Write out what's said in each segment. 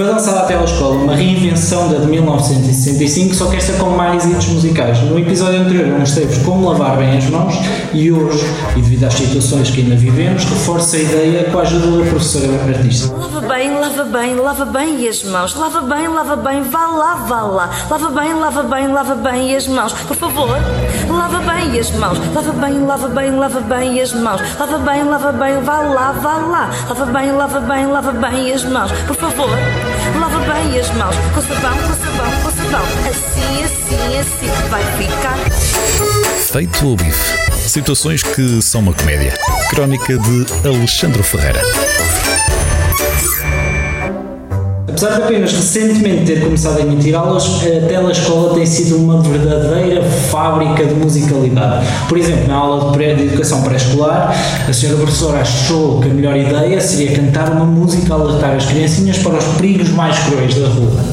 Foi lançada à telescola uma reinvenção da de 1965, só que esta com mais hits musicais. No episódio anterior mostrei-vos como lavar bem as mãos e hoje, e devido às situações que ainda vivemos, reforço a ideia com a ajuda da professora artista. Lava bem, lava bem, lava bem as mãos. Lava bem, lava bem, vá lá, vá lá. Lava bem, lava bem, lava bem as mãos. Por favor, lava bem as mãos. Lava bem, lava bem, lava bem as mãos. Lava bem, lava bem, vá lá, vá lá. Lava bem, lava bem, lava bem as mãos. Por favor, lava bem as mãos. Com sabão, com sabão, com sabão. Assim, assim, assim vai ficar. Feito o bife. Situações que são uma comédia. Crónica de Alexandre Ferreira. Apesar de apenas recentemente ter começado a emitir aulas, a telescola tem sido uma verdadeira fábrica de musicalidade. Por exemplo, na aula de, pré, de educação pré-escolar, a senhora professora achou que a melhor ideia seria cantar uma música a alertar as criancinhas para os perigos mais cruéis da rua.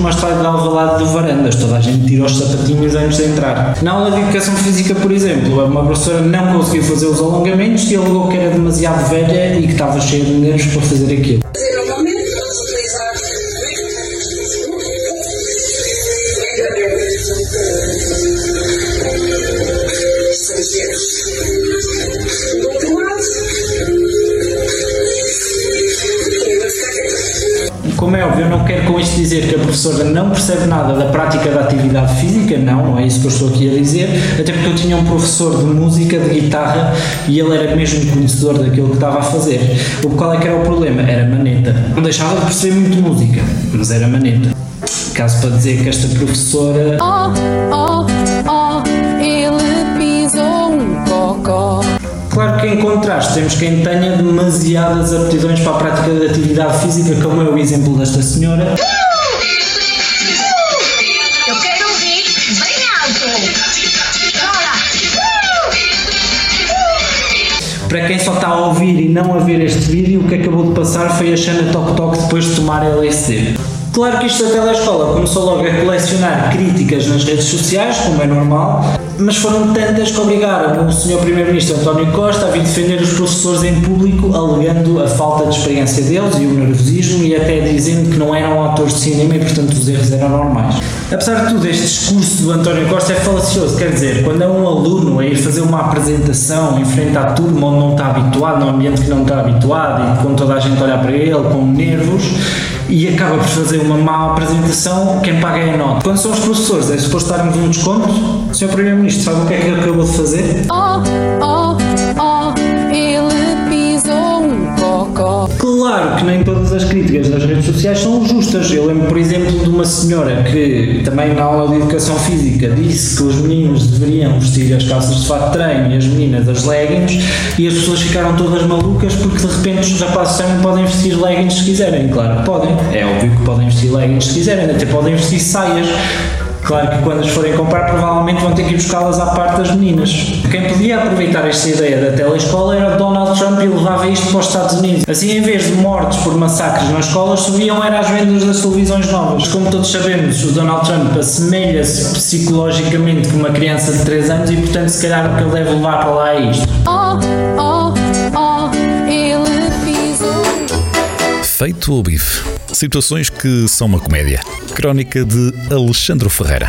Como a estádio de do Varandas, toda a gente tira os sapatinhos antes de entrar. Na aula de educação física, por exemplo, uma professora não conseguiu fazer os alongamentos e alegou que era demasiado velha e que estava cheia de nervos para fazer aquilo. Dizer que a professora não percebe nada da prática da atividade física, não, não é isso que eu estou aqui a dizer, até porque eu tinha um professor de música, de guitarra, e ele era mesmo conhecedor daquilo que estava a fazer. O qual é que era o problema? Era maneta. Não deixava de perceber muito música, mas era maneta. Caso para dizer que esta professora Oh, oh, oh, ele pisou um cocó. Claro que em contraste temos quem tenha demasiadas aptidões para a prática da atividade física, como é o exemplo desta senhora. Para quem só está a ouvir e não a ver este vídeo, o que acabou de passar foi a Xana Tok Tok depois de tomar LSD. Claro que isto da telescola começou logo a colecionar críticas nas redes sociais, como é normal, mas foram tantas que obrigaram o Sr. Primeiro-Ministro António Costa a vir defender os professores em público, alegando a falta de experiência deles e o nervosismo e até dizendo que não eram atores de cinema e, portanto, os erros eram normais. Apesar de tudo, este discurso do António Costa é falacioso, quer dizer, quando é um aluno a ir fazer uma apresentação em frente à turma onde não está habituado, num ambiente que não está habituado e com toda a gente a olhar para ele, com nervos, e acaba por fazer uma má apresentação, quem paga é a nota. Quando são os professores, é suposto darmos um desconto? Sr. Primeiro-Ministro, sabe o que é que acabou de fazer? Oh, oh, Claro que nem todas as críticas das redes sociais são justas. Eu lembro, por exemplo, de uma senhora que também na aula de educação física disse que os meninos deveriam vestir as calças de fato treino e as meninas as leggings e as pessoas ficaram todas malucas porque de repente os rapazes também podem vestir leggings se quiserem. Claro que podem. É óbvio que podem vestir leggings se quiserem, até podem vestir saias. Claro que quando as forem comprar, provavelmente vão ter que ir buscá-las à parte das meninas. Quem podia aproveitar esta ideia da telescola era Donald Trump e levava isto para os Estados Unidos. Assim, em vez de mortes por massacres nas escolas, subiam era as vendas das televisões novas. Como todos sabemos, o Donald Trump assemelha-se psicologicamente com uma criança de 3 anos e, portanto, se calhar o que ele deve levar para lá é isto. Oh, oh, oh, ele pisou. Feito o bife. Situações que são uma comédia. Crónica de Alexandre Ferreira.